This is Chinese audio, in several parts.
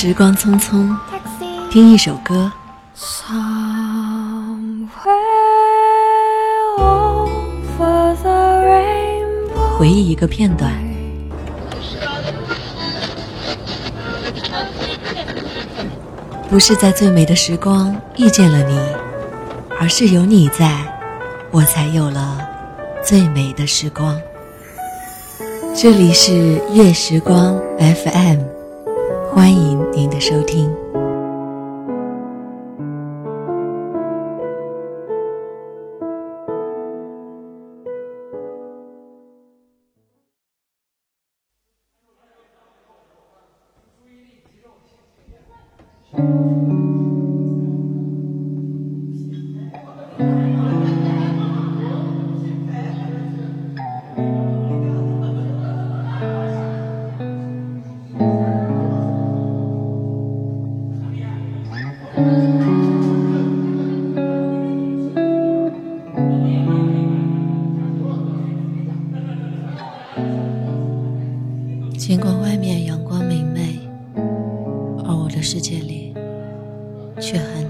时光匆匆，听一首歌，回忆一个片段。不是在最美的时光遇见了你，而是有你在，我才有了最美的时光。这里是月时光 FM，欢迎您的收听。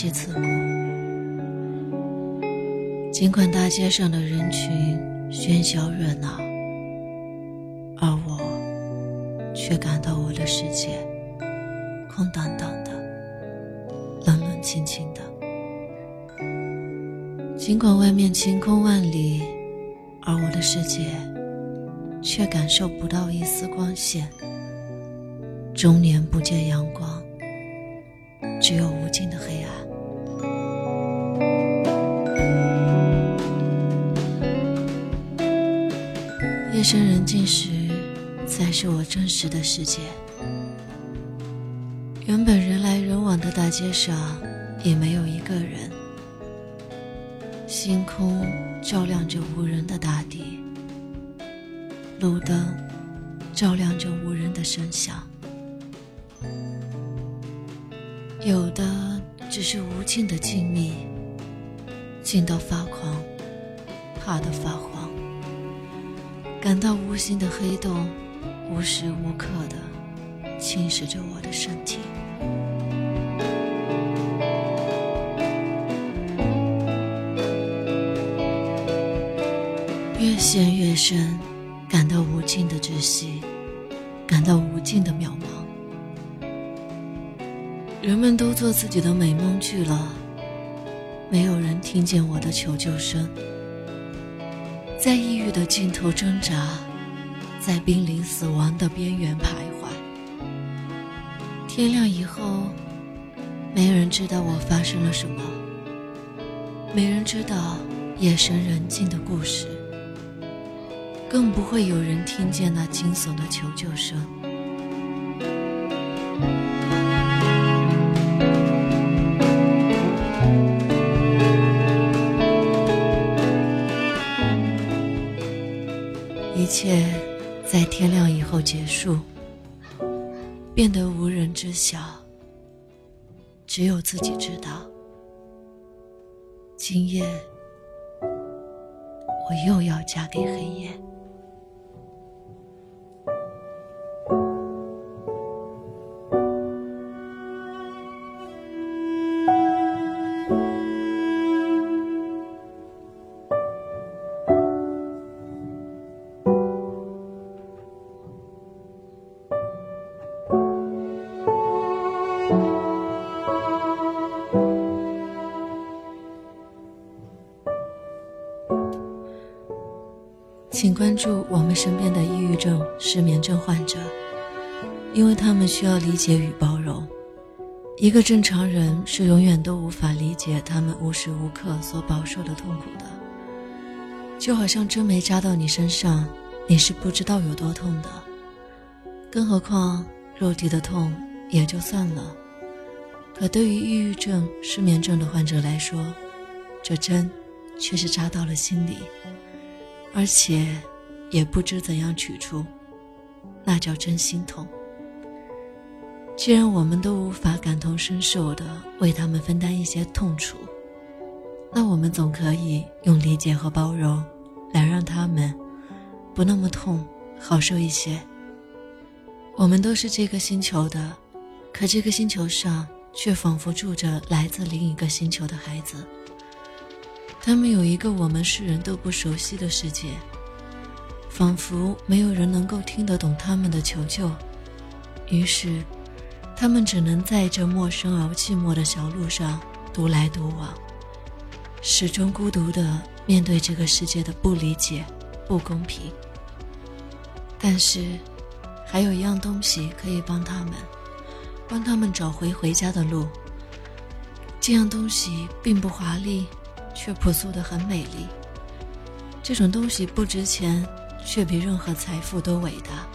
气刺骨。尽管大街上的人群喧嚣热闹，而我却感到我的世界空荡荡的、冷冷清清的。尽管外面晴空万里，而我的世界。却感受不到一丝光线，终年不见阳光，只有无尽夜深人静时，才是我真实的世界。原本人来人往的大街上，也没有一个人。星空照亮着无人的大地。路灯照亮着无人的声响，有的只是无尽的静谧，静到发狂，怕得发慌，感到无形的黑洞无时无刻的侵蚀着我的身体，越陷越深。感到无尽的窒息，感到无尽的渺茫。人们都做自己的美梦去了，没有人听见我的求救声。在抑郁的尽头挣扎，在濒临死亡的边缘徘徊。天亮以后，没人知道我发生了什么，没人知道夜深人静的故事。更不会有人听见那惊悚的求救声。一切在天亮以后结束，变得无人知晓，只有自己知道。今夜，我又要嫁给黑夜。请关注我们身边的抑郁症、失眠症患者，因为他们需要理解与包容。一个正常人是永远都无法理解他们无时无刻所饱受的痛苦的。就好像针没扎到你身上，你是不知道有多痛的。更何况肉体的痛也就算了，可对于抑郁症、失眠症的患者来说，这针却是扎到了心里。而且，也不知怎样取出，那叫真心痛。既然我们都无法感同身受的为他们分担一些痛楚，那我们总可以用理解和包容，来让他们不那么痛，好受一些。我们都是这个星球的，可这个星球上却仿佛住着来自另一个星球的孩子。他们有一个我们世人都不熟悉的世界，仿佛没有人能够听得懂他们的求救。于是，他们只能在这陌生而寂寞的小路上独来独往，始终孤独地面对这个世界的不理解、不公平。但是，还有一样东西可以帮他们，帮他们找回回家的路。这样东西并不华丽，却朴素的很美丽。这种东西不值钱，却比任何财富都伟大。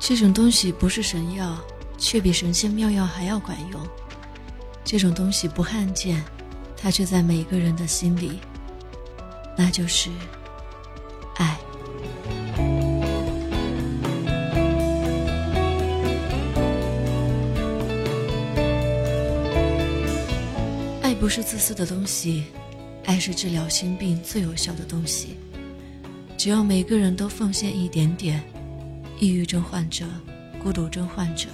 这种东西不是神药，却比神仙妙药还要管用。这种东西不罕见，它却在每个人的心里。那就是爱。爱不是自私的东西，爱是治疗心病最有效的东西。只要每个人都奉献一点点。抑郁症患者、孤独症患者，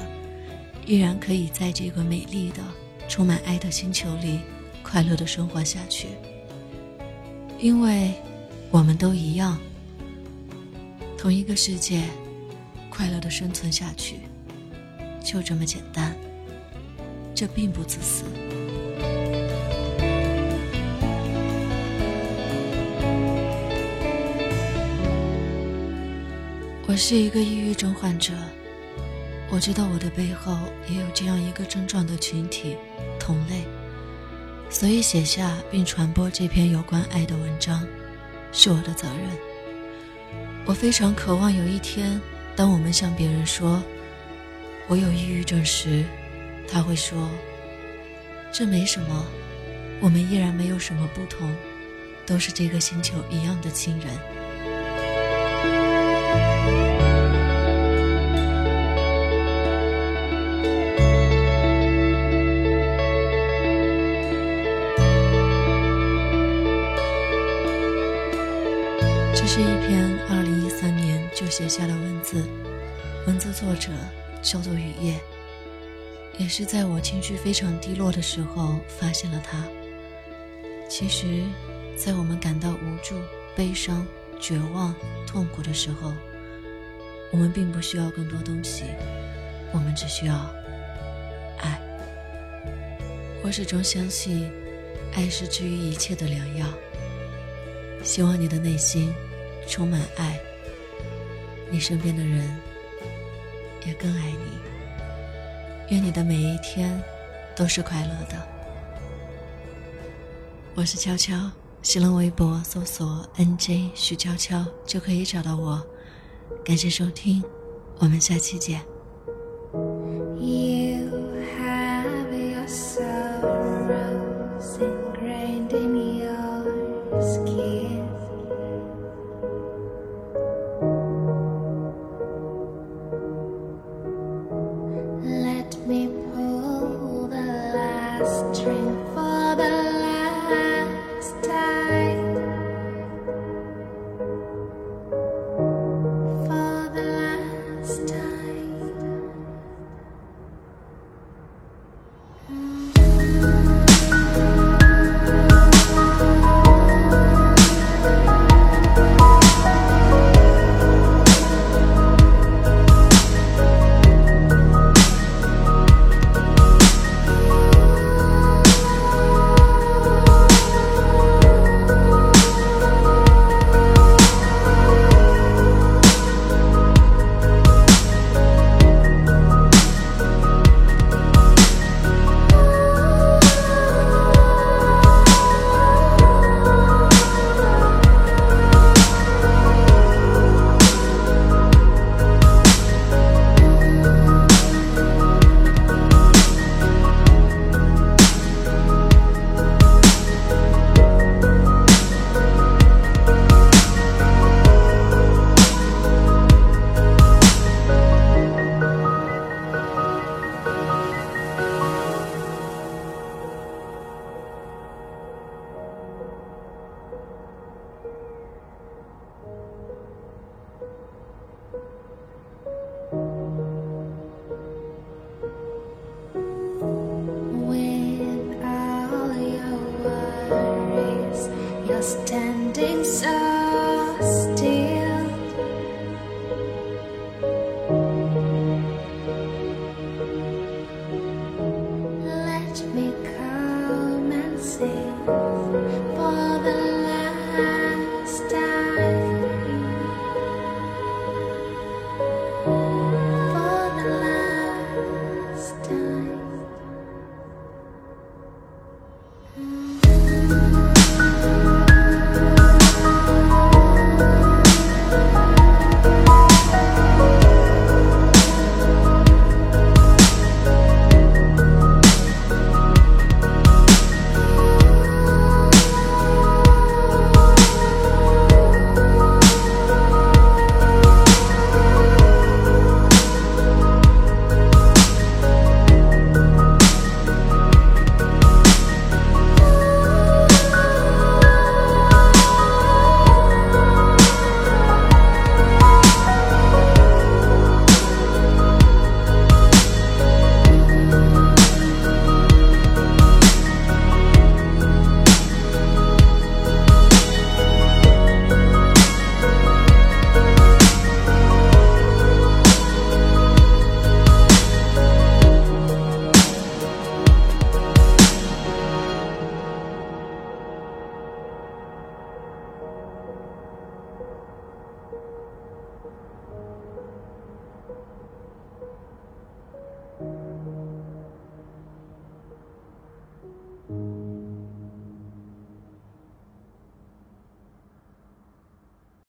依然可以在这个美丽的、充满爱的星球里快乐的生活下去，因为我们都一样，同一个世界，快乐的生存下去，就这么简单。这并不自私。我是一个抑郁症患者，我知道我的背后也有这样一个症状的群体，同类，所以写下并传播这篇有关爱的文章，是我的责任。我非常渴望有一天，当我们向别人说我有抑郁症时，他会说：“这没什么，我们依然没有什么不同，都是这个星球一样的亲人。”就写下了文字，文字作者叫做雨夜，也是在我情绪非常低落的时候发现了他。其实，在我们感到无助、悲伤、绝望、痛苦的时候，我们并不需要更多东西，我们只需要爱。我始终相信，爱是治愈一切的良药。希望你的内心。充满爱，你身边的人也更爱你。愿你的每一天都是快乐的。我是悄悄，新浪微博搜索 “nj 徐悄悄”就可以找到我。感谢收听，我们下期见。drink for the